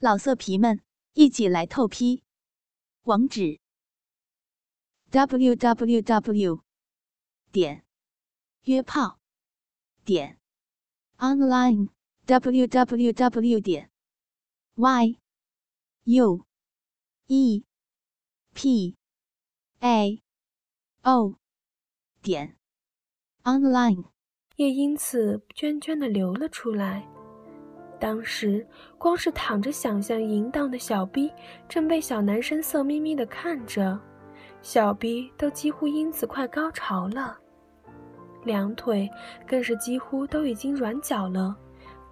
老色皮们，一起来透批！网址：w w w 点约炮点 online w w w 点 y u e p a o 点 online，也因此涓涓的流了出来。当时，光是躺着想象淫荡的小逼，正被小男生色眯眯的看着，小逼都几乎因此快高潮了，两腿更是几乎都已经软脚了，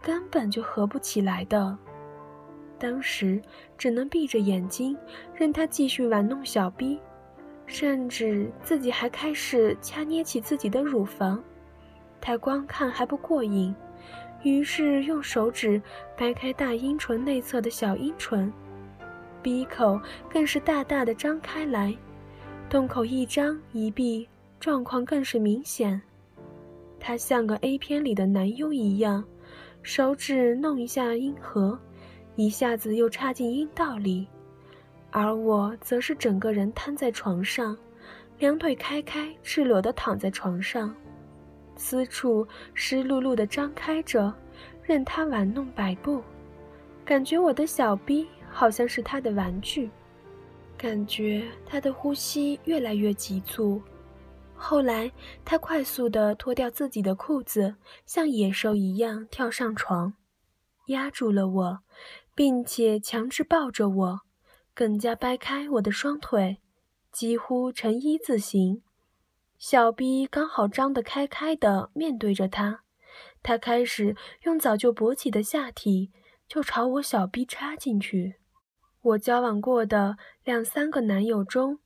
根本就合不起来的。当时只能闭着眼睛，任他继续玩弄小逼，甚至自己还开始掐捏起自己的乳房，他光看还不过瘾。于是用手指掰开大阴唇内侧的小阴唇，鼻口更是大大的张开来，洞口一张一闭，状况更是明显。他像个 A 片里的男优一样，手指弄一下阴核，一下子又插进阴道里，而我则是整个人瘫在床上，两腿开开，赤裸的躺在床上。私处湿漉漉的张开着，任他玩弄摆布，感觉我的小臂好像是他的玩具，感觉他的呼吸越来越急促。后来，他快速地脱掉自己的裤子，像野兽一样跳上床，压住了我，并且强制抱着我，更加掰开我的双腿，几乎成一字形。小 B 刚好张得开开的，面对着他，他开始用早就勃起的下体就朝我小 B 插进去。我交往过的两三个男友中，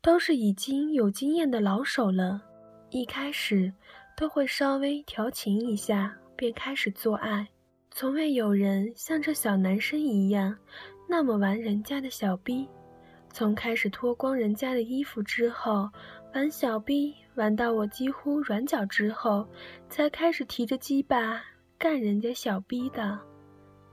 都是已经有经验的老手了，一开始都会稍微调情一下，便开始做爱，从未有人像这小男生一样那么玩人家的小 B。从开始脱光人家的衣服之后。玩小逼玩到我几乎软脚之后，才开始提着鸡巴干人家小逼的，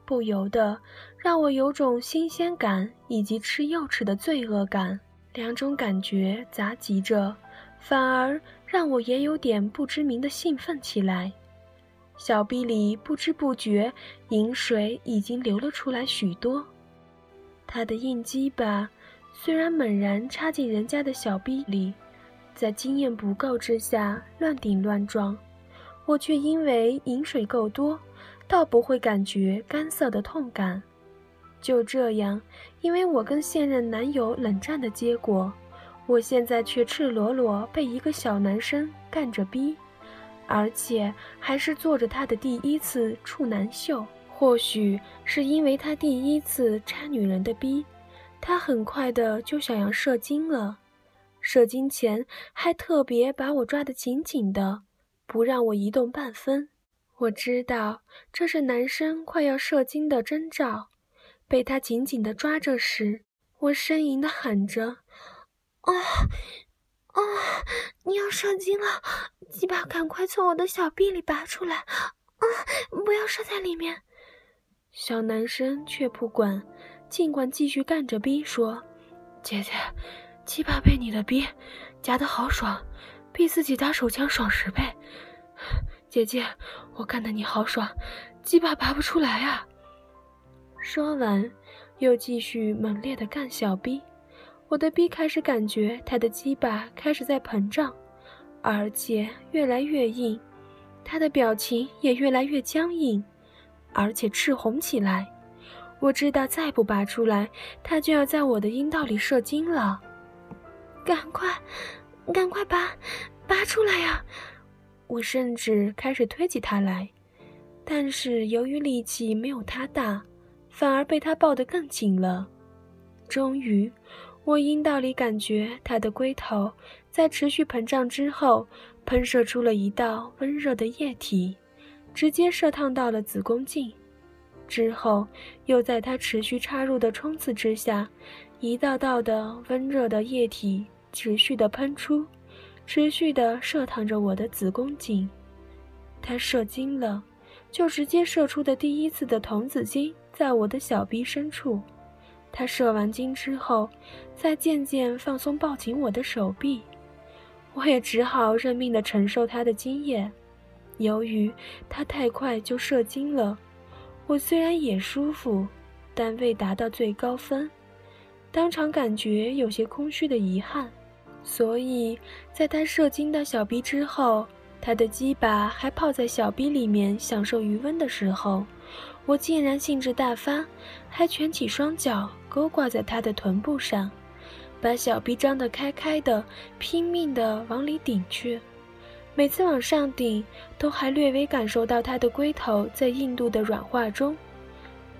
不由得让我有种新鲜感以及吃幼齿的罪恶感，两种感觉杂集着，反而让我也有点不知名的兴奋起来。小逼里不知不觉饮水已经流了出来许多，他的硬鸡巴虽然猛然插进人家的小逼里。在经验不够之下乱顶乱撞，我却因为饮水够多，倒不会感觉干涩的痛感。就这样，因为我跟现任男友冷战的结果，我现在却赤裸裸被一个小男生干着逼，而且还是做着他的第一次处男秀。或许是因为他第一次插女人的逼，他很快的就想要射精了。射精前还特别把我抓得紧紧的，不让我移动半分。我知道这是男生快要射精的征兆。被他紧紧地抓着时，我呻吟的喊着：“啊啊！你要射精了，鸡巴赶快从我的小臂里拔出来！啊，不要射在里面！”小男生却不管，尽管继续干着逼说：“姐姐。”鸡巴被你的逼夹得好爽，比自己打手枪爽十倍。姐姐，我干得你好爽，鸡巴拔不出来啊！说完，又继续猛烈的干小逼。我的逼开始感觉他的鸡巴开始在膨胀，而且越来越硬，他的表情也越来越僵硬，而且赤红起来。我知道再不拔出来，它就要在我的阴道里射精了。赶快，赶快拔，拔出来呀！我甚至开始推起它来，但是由于力气没有它大，反而被它抱得更紧了。终于，我阴道里感觉它的龟头在持续膨胀之后，喷射出了一道温热的液体，直接射烫到了子宫颈。之后，又在他持续插入的冲刺之下，一道道的温热的液体。持续的喷出，持续的射淌着我的子宫颈。他射精了，就直接射出的第一次的童子精在我的小臂深处。他射完精之后，再渐渐放松抱紧我的手臂，我也只好认命的承受他的精液。由于他太快就射精了，我虽然也舒服，但未达到最高分，当场感觉有些空虚的遗憾。所以，在他射精到小臂之后，他的鸡巴还泡在小臂里面享受余温的时候，我竟然兴致大发，还蜷起双脚。勾挂在他的臀部上，把小臂张得开开的，拼命地往里顶去。每次往上顶，都还略微感受到他的龟头在硬度的软化中。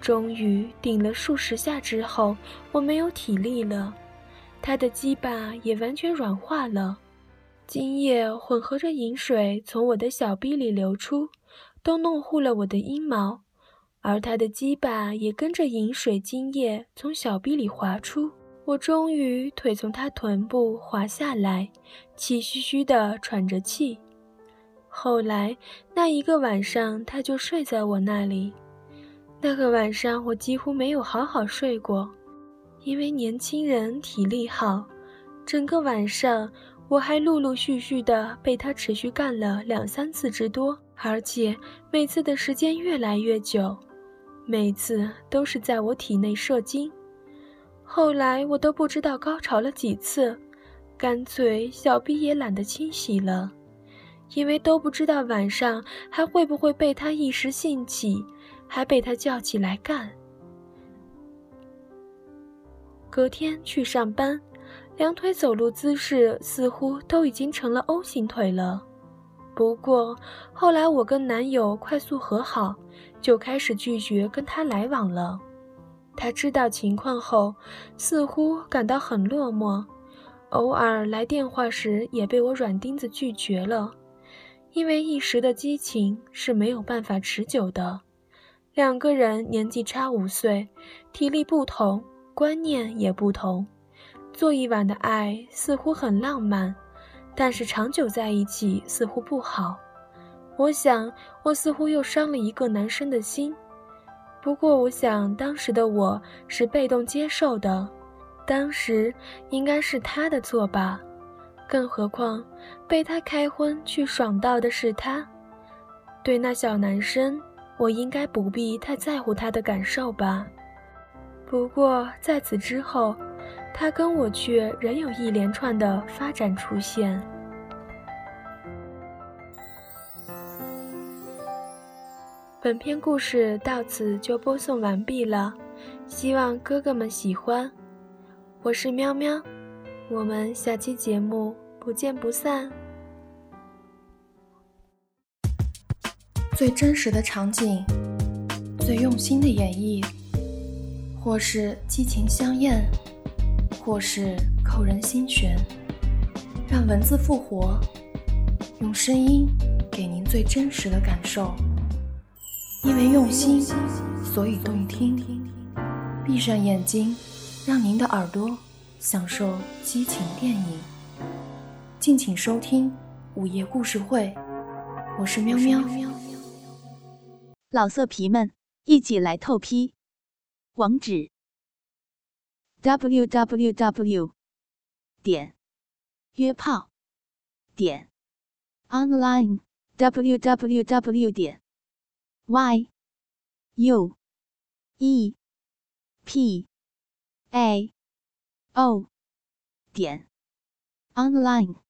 终于顶了数十下之后，我没有体力了，他的鸡巴也完全软化了，精液混合着饮水从我的小臂里流出，都弄糊了我的阴毛。而他的鸡巴也跟着饮水精液从小臂里滑出，我终于腿从他臀部滑下来，气吁吁地喘着气。后来那一个晚上，他就睡在我那里。那个晚上我几乎没有好好睡过，因为年轻人体力好，整个晚上我还陆陆续续的被他持续干了两三次之多，而且每次的时间越来越久。每次都是在我体内射精，后来我都不知道高潮了几次，干脆小臂也懒得清洗了，因为都不知道晚上还会不会被他一时兴起，还被他叫起来干。隔天去上班，两腿走路姿势似乎都已经成了 O 型腿了。不过后来我跟男友快速和好。就开始拒绝跟他来往了。他知道情况后，似乎感到很落寞，偶尔来电话时也被我软钉子拒绝了。因为一时的激情是没有办法持久的。两个人年纪差五岁，体力不同，观念也不同。做一晚的爱似乎很浪漫，但是长久在一起似乎不好。我想，我似乎又伤了一个男生的心。不过，我想当时的我是被动接受的，当时应该是他的错吧。更何况，被他开荤去爽到的是他。对那小男生，我应该不必太在乎他的感受吧。不过，在此之后，他跟我却仍有一连串的发展出现。本篇故事到此就播送完毕了，希望哥哥们喜欢。我是喵喵，我们下期节目不见不散。最真实的场景，最用心的演绎，或是激情相艳，或是扣人心弦，让文字复活，用声音给您最真实的感受。因为用心，所以动听。闭上眼睛，让您的耳朵享受激情电影。敬请收听午夜故事会，我是喵喵。老色皮们，一起来透批！网址：w w w. 点约炮点 online w w w. 点 y u e p a o 点 online。